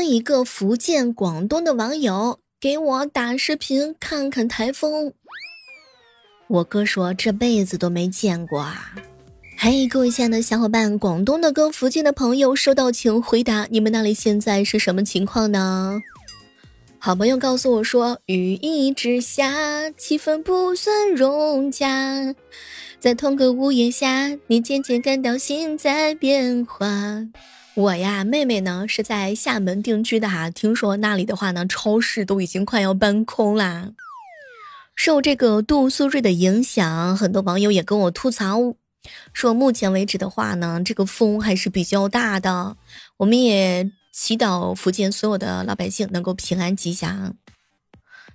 哥一个福建广东的网友给我打视频看看台风，我哥说这辈子都没见过啊。嘿，各位亲爱的小伙伴，广东的跟福建的朋友收到，请回答你们那里现在是什么情况呢？好朋友告诉我说，雨一直下，气氛不算融洽，在同个屋檐下，你渐渐感到心在变化。我呀，妹妹呢是在厦门定居的哈，听说那里的话呢，超市都已经快要搬空啦。受这个杜苏芮的影响，很多网友也跟我吐槽。说目前为止的话呢，这个风还是比较大的。我们也祈祷福建所有的老百姓能够平安吉祥。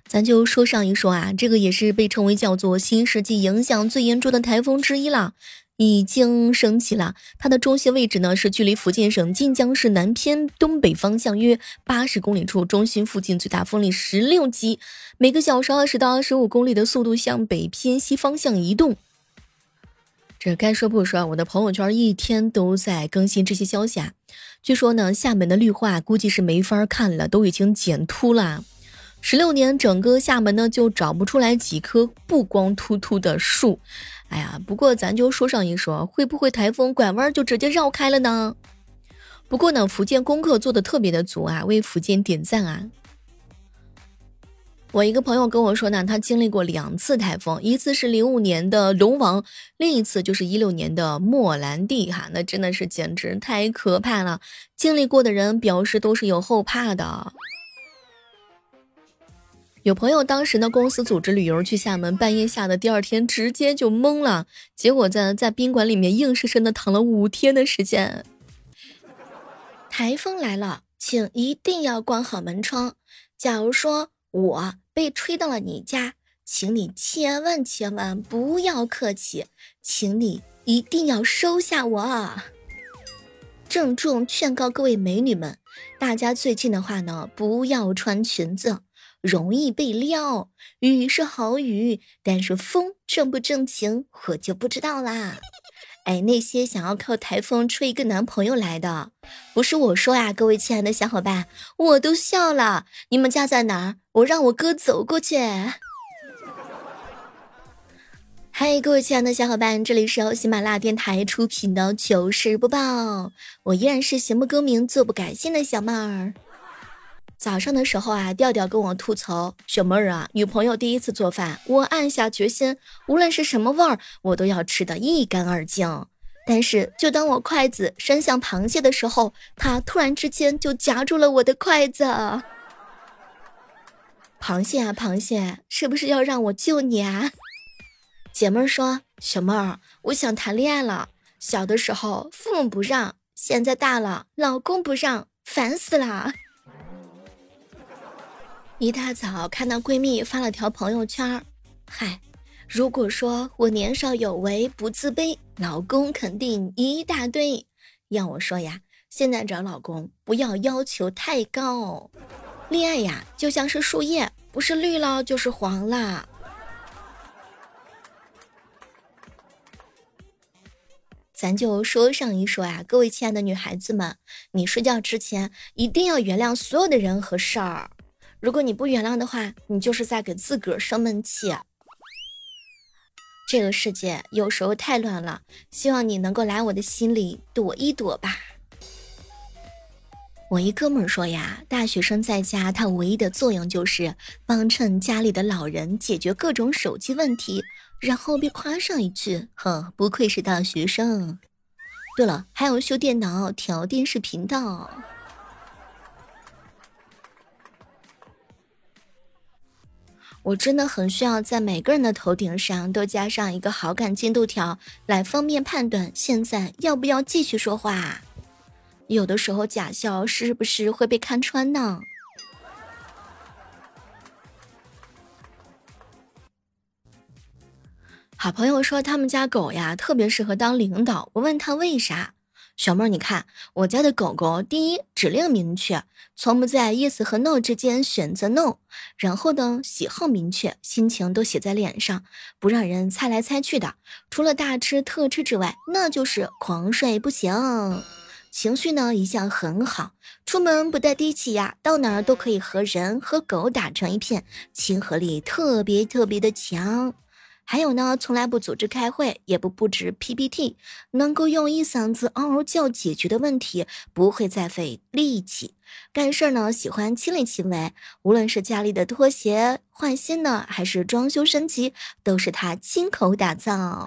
咱就说上一说啊，这个也是被称为叫做新世纪影响最严重的台风之一了，已经升起了。它的中心位置呢是距离福建省晋江市南偏东北方向约八十公里处，中心附近最大风力十六级，每个小时二十到二十五公里的速度向北偏西方向移动。这该说不说，我的朋友圈一天都在更新这些消息啊。据说呢，厦门的绿化估计是没法看了，都已经剪秃了。十六年，整个厦门呢就找不出来几棵不光秃秃的树。哎呀，不过咱就说上一说，会不会台风拐弯就直接绕开了呢？不过呢，福建功课做的特别的足啊，为福建点赞啊。我一个朋友跟我说呢，他经历过两次台风，一次是零五年的龙王，另一次就是一六年的莫兰蒂哈，那真的是简直太可怕了。经历过的人表示都是有后怕的。有朋友当时呢，公司组织旅游去厦门，半夜下的，第二天直接就懵了，结果在在宾馆里面硬生生的躺了五天的时间。台风来了，请一定要关好门窗。假如说我。被吹到了你家，请你千万千万不要客气，请你一定要收下我。郑重劝告各位美女们，大家最近的话呢，不要穿裙子，容易被撩。雨是好雨，但是风正不正经，我就不知道啦。哎，那些想要靠台风吹一个男朋友来的，不是我说呀，各位亲爱的小伙伴，我都笑了。你们家在哪儿？我让我哥走过去。嗨，各位亲爱的小伙伴，这里是由喜马拉雅电台出品的糗事播报，我依然是行不更名，坐不改姓的小妹儿。早上的时候啊，调调跟我吐槽：“小妹儿啊，女朋友第一次做饭，我暗下决心，无论是什么味儿，我都要吃得一干二净。但是，就当我筷子伸向螃蟹的时候，它突然之间就夹住了我的筷子。螃蟹啊，螃蟹，是不是要让我救你啊？”姐妹说：“小妹儿，我想谈恋爱了。小的时候父母不让，现在大了老公不让，烦死了。”一大早看到闺蜜发了条朋友圈嗨，如果说我年少有为不自卑，老公肯定一大堆。要我说呀，现在找老公不要要求太高，恋爱呀就像是树叶，不是绿了就是黄了。咱就说上一说呀，各位亲爱的女孩子们，你睡觉之前一定要原谅所有的人和事儿。如果你不原谅的话，你就是在给自个儿生闷气。这个世界有时候太乱了，希望你能够来我的心里躲一躲吧。我一哥们儿说呀，大学生在家，他唯一的作用就是帮衬家里的老人解决各种手机问题，然后被夸上一句：“哼，不愧是大学生。”对了，还有修电脑、调电视频道。我真的很需要在每个人的头顶上都加上一个好感进度条，来方便判断现在要不要继续说话。有的时候假笑是不是会被看穿呢？好朋友说他们家狗呀特别适合当领导，我问他为啥。小妹儿，你看我家的狗狗，第一指令明确，从不在 yes 和 no 之间选择 no，然后呢喜好明确，心情都写在脸上，不让人猜来猜去的。除了大吃特吃之外，那就是狂睡不醒。情绪呢一向很好，出门不带低气压，到哪儿都可以和人和狗打成一片，亲和力特别特别的强。还有呢，从来不组织开会，也不布置 PPT，能够用一嗓子嗷嗷叫解决的问题，不会再费力气。干事呢，喜欢亲力亲为，无论是家里的拖鞋换新的，还是装修升级，都是他亲口打造。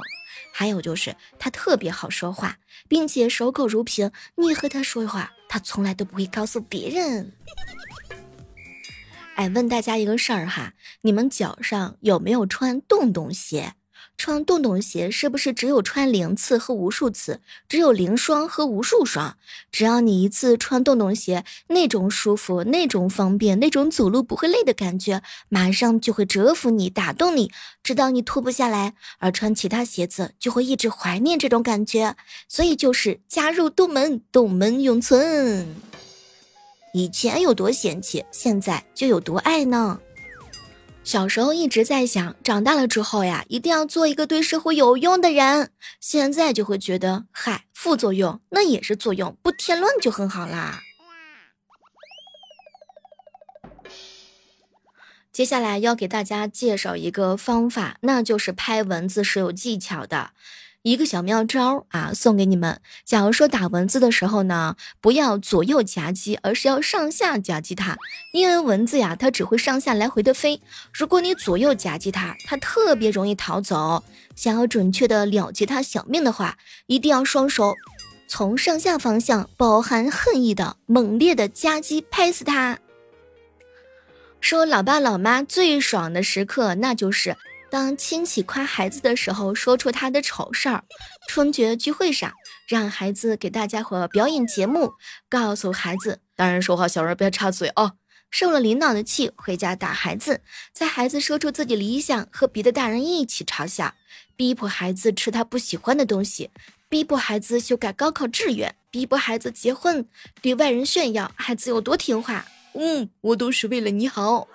还有就是他特别好说话，并且守口如瓶，你和他说话，他从来都不会告诉别人。哎，问大家一个事儿哈，你们脚上有没有穿洞洞鞋？穿洞洞鞋是不是只有穿零次和无数次？只有零双和无数双？只要你一次穿洞洞鞋，那种舒服、那种方便、那种走路不会累的感觉，马上就会折服你、打动你，直到你脱不下来。而穿其他鞋子就会一直怀念这种感觉。所以就是加入洞门，洞门永存。以前有多嫌弃，现在就有多爱呢。小时候一直在想，长大了之后呀，一定要做一个对社会有用的人。现在就会觉得，嗨，副作用那也是作用，不添乱就很好啦。接下来要给大家介绍一个方法，那就是拍文字是有技巧的。一个小妙招啊，送给你们。假如说打蚊子的时候呢，不要左右夹击，而是要上下夹击它，因为蚊子呀，它只会上下来回的飞。如果你左右夹击它，它特别容易逃走。想要准确的了结它小命的话，一定要双手从上下方向，饱含恨意的猛烈的夹击拍死它。说老爸老妈最爽的时刻，那就是。当亲戚夸孩子的时候，说出他的丑事儿；春节聚会上，让孩子给大家伙表演节目，告诉孩子大人说话，小人别插嘴哦。受了领导的气，回家打孩子，在孩子说出自己理想，和别的大人一起嘲笑，逼迫孩子吃他不喜欢的东西，逼迫孩子修改高考志愿，逼迫孩子结婚，对外人炫耀孩子有多听话。嗯，我都是为了你好。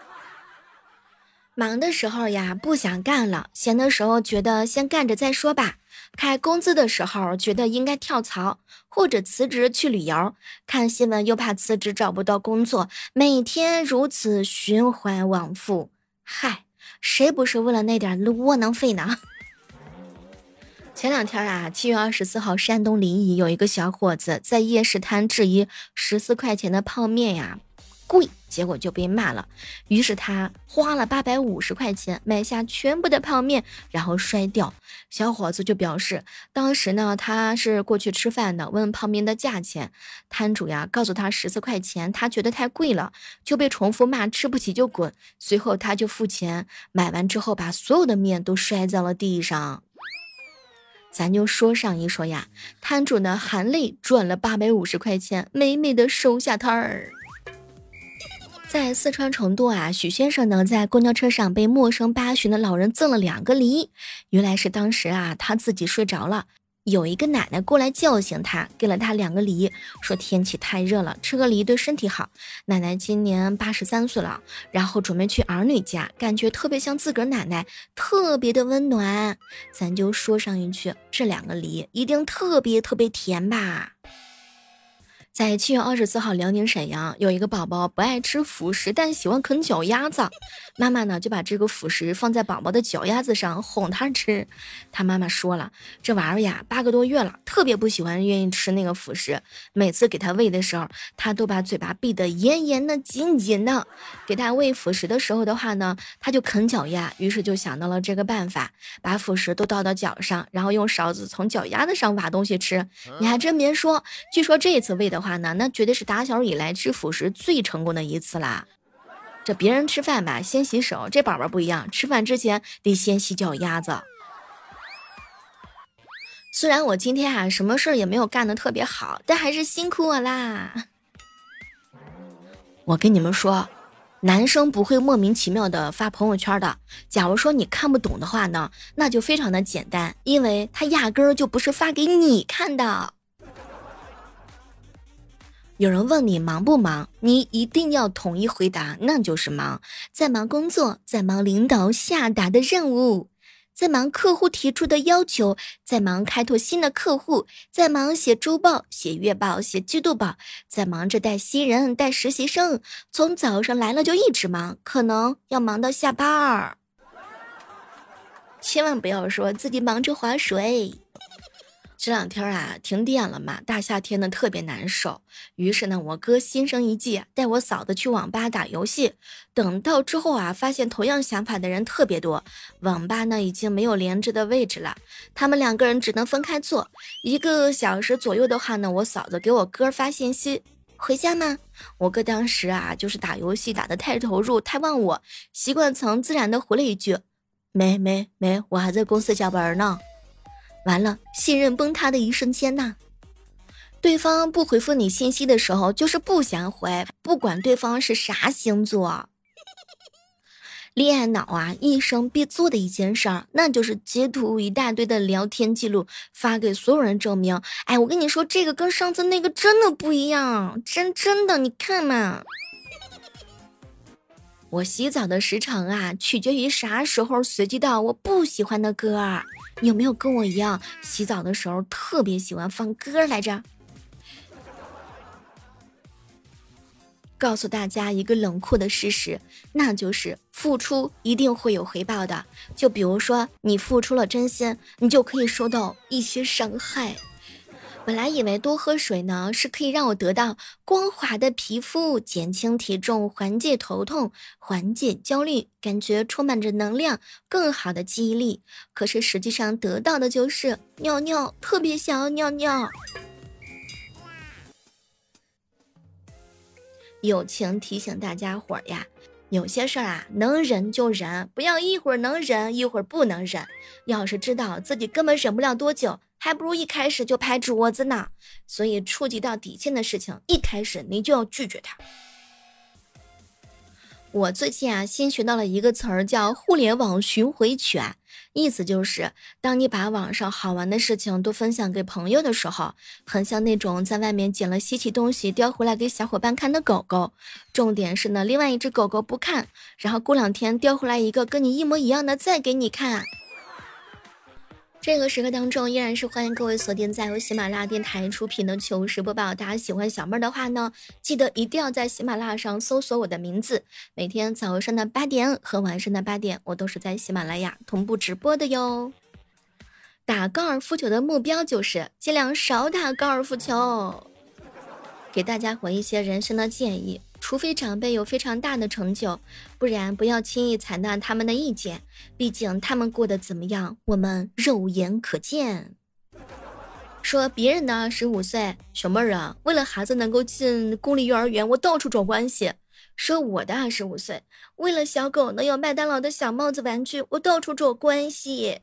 忙的时候呀，不想干了；闲的时候觉得先干着再说吧。开工资的时候觉得应该跳槽或者辞职去旅游。看新闻又怕辞职找不到工作，每天如此循环往复。嗨，谁不是为了那点窝囊废呢？前两天啊，七月二十四号，山东临沂有一个小伙子在夜市摊质疑十四块钱的泡面呀。贵，结果就被骂了。于是他花了八百五十块钱买下全部的泡面，然后摔掉。小伙子就表示，当时呢他是过去吃饭的，问泡面的价钱，摊主呀告诉他十四块钱，他觉得太贵了，就被重复骂吃不起就滚。随后他就付钱，买完之后把所有的面都摔在了地上。咱就说上一说呀，摊主呢含泪赚了八百五十块钱，美美的收下摊儿。在四川成都啊，许先生呢在公交车上被陌生八旬的老人赠了两个梨。原来是当时啊他自己睡着了，有一个奶奶过来叫醒他，给了他两个梨，说天气太热了，吃个梨对身体好。奶奶今年八十三岁了，然后准备去儿女家，感觉特别像自个儿奶奶，特别的温暖。咱就说上一句，这两个梨一定特别特别甜吧。在七月二十四号，辽宁沈阳有一个宝宝不爱吃辅食，但喜欢啃脚丫子。妈妈呢就把这个辅食放在宝宝的脚丫子上哄他吃。他妈妈说了，这娃儿呀八个多月了，特别不喜欢愿意吃那个辅食。每次给他喂的时候，他都把嘴巴闭得严严的、紧紧的。给他喂辅食的时候的话呢，他就啃脚丫。于是就想到了这个办法，把辅食都倒到脚上，然后用勺子从脚丫子上挖东西吃。你还真别说，据说这一次喂的。话呢，那绝对是打小以来吃辅食最成功的一次啦。这别人吃饭吧，先洗手，这宝宝不一样，吃饭之前得先洗脚丫子。虽然我今天啊什么事儿也没有干的特别好，但还是辛苦我啦。我跟你们说，男生不会莫名其妙的发朋友圈的。假如说你看不懂的话呢，那就非常的简单，因为他压根儿就不是发给你看的。有人问你忙不忙，你一定要统一回答，那就是忙，在忙工作，在忙领导下达的任务。在忙客户提出的要求，在忙开拓新的客户，在忙写周报、写月报、写季度报，在忙着带新人、带实习生，从早上来了就一直忙，可能要忙到下班儿。千万不要说自己忙着划水。这两天啊，停电了嘛，大夏天的特别难受。于是呢，我哥心生一计，带我嫂子去网吧打游戏。等到之后啊，发现同样想法的人特别多，网吧呢已经没有连着的位置了，他们两个人只能分开坐。一个小时左右的话呢，我嫂子给我哥发信息：“回家吗？”我哥当时啊，就是打游戏打的太投入，太忘我，习惯成自然的回了一句：“没没没，我还在公司加班呢。”完了，信任崩塌的一瞬间呐！对方不回复你信息的时候，就是不想回，不管对方是啥星座。恋爱脑啊，一生必做的一件事儿，那就是截图一大堆的聊天记录，发给所有人证明。哎，我跟你说，这个跟上次那个真的不一样，真真的，你看嘛。我洗澡的时长啊，取决于啥时候随机到我不喜欢的歌。有没有跟我一样，洗澡的时候特别喜欢放歌来着？告诉大家一个冷酷的事实，那就是付出一定会有回报的。就比如说，你付出了真心，你就可以收到一些伤害。本来以为多喝水呢是可以让我得到光滑的皮肤、减轻体重、缓解头痛、缓解焦虑，感觉充满着能量、更好的记忆力。可是实际上得到的就是尿尿，特别想要尿尿。友情提醒大家伙呀，有些事儿啊，能忍就忍，不要一会儿能忍一会儿不能忍。要是知道自己根本忍不了多久。还不如一开始就拍桌子呢，所以触及到底线的事情，一开始你就要拒绝他。我最近啊，新学到了一个词儿，叫“互联网巡回犬”，意思就是，当你把网上好玩的事情都分享给朋友的时候，很像那种在外面捡了稀奇东西叼回来给小伙伴看的狗狗。重点是呢，另外一只狗狗不看，然后过两天叼回来一个跟你一模一样的再给你看。这个时刻当中，依然是欢迎各位锁定在由喜马拉雅电台出品的糗事播报。大家喜欢小妹儿的话呢，记得一定要在喜马拉雅上搜索我的名字。每天早上的八点和晚上的八点，我都是在喜马拉雅同步直播的哟。打高尔夫球的目标就是尽量少打高尔夫球。给大家回一些人生的建议。除非长辈有非常大的成就，不然不要轻易采纳他们的意见。毕竟他们过得怎么样，我们肉眼可见。说别人的二十五岁小妹儿啊，为了孩子能够进公立幼儿园，我到处找关系。说我的二十五岁，为了小狗能有麦当劳的小帽子玩具，我到处找关系。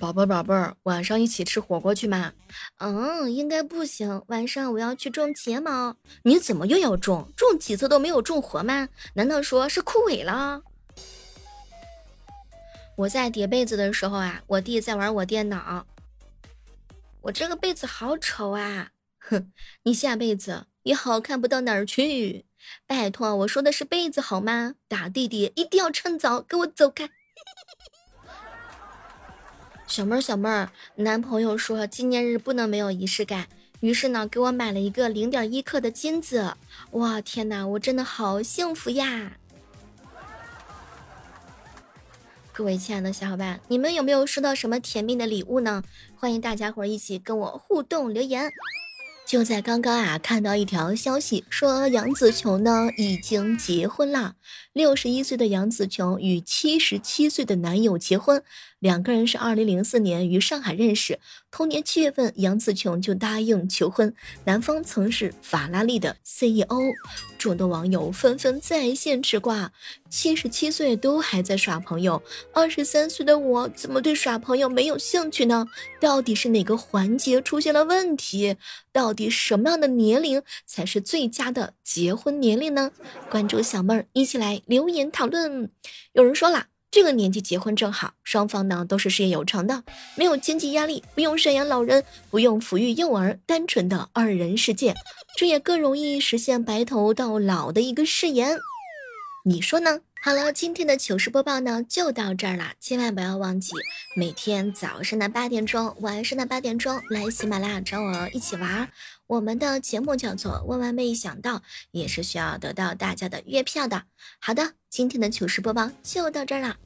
宝贝儿，宝贝儿，晚上一起吃火锅去吗？嗯，应该不行。晚上我要去种睫毛。你怎么又要种？种几次都没有种活吗？难道说是枯萎了？我在叠被子的时候啊，我弟在玩我电脑。我这个被子好丑啊！哼，你下辈子也好看不到哪儿去。拜托，我说的是被子好吗？打弟弟一定要趁早，给我走开。小妹儿，小妹儿，男朋友说纪念日不能没有仪式感，于是呢，给我买了一个零点一克的金子。哇，天哪，我真的好幸福呀！各位亲爱的小伙伴，你们有没有收到什么甜蜜的礼物呢？欢迎大家伙儿一起跟我互动留言。就在刚刚啊，看到一条消息说杨紫琼呢已经结婚了。六十一岁的杨紫琼与七十七岁的男友结婚，两个人是二零零四年于上海认识。同年七月份，杨紫琼就答应求婚。男方曾是法拉利的 CEO。众多网友纷纷在线吃瓜：七十七岁都还在耍朋友，二十三岁的我怎么对耍朋友没有兴趣呢？到底是哪个环节出现了问题？到底什么样的年龄才是最佳的结婚年龄呢？关注小妹儿，一起来留言讨论。有人说了。这个年纪结婚正好，双方呢都是事业有成的，没有经济压力，不用赡养老人，不用抚育幼儿，单纯的二人世界，这也更容易实现白头到老的一个誓言。你说呢？好了，今天的糗事播报呢就到这儿了，千万不要忘记每天早上的八点钟、晚上的八点钟来喜马拉雅找我一起玩。我们的节目叫做《万万没想到》，也是需要得到大家的月票的。好的，今天的糗事播报就到这儿了。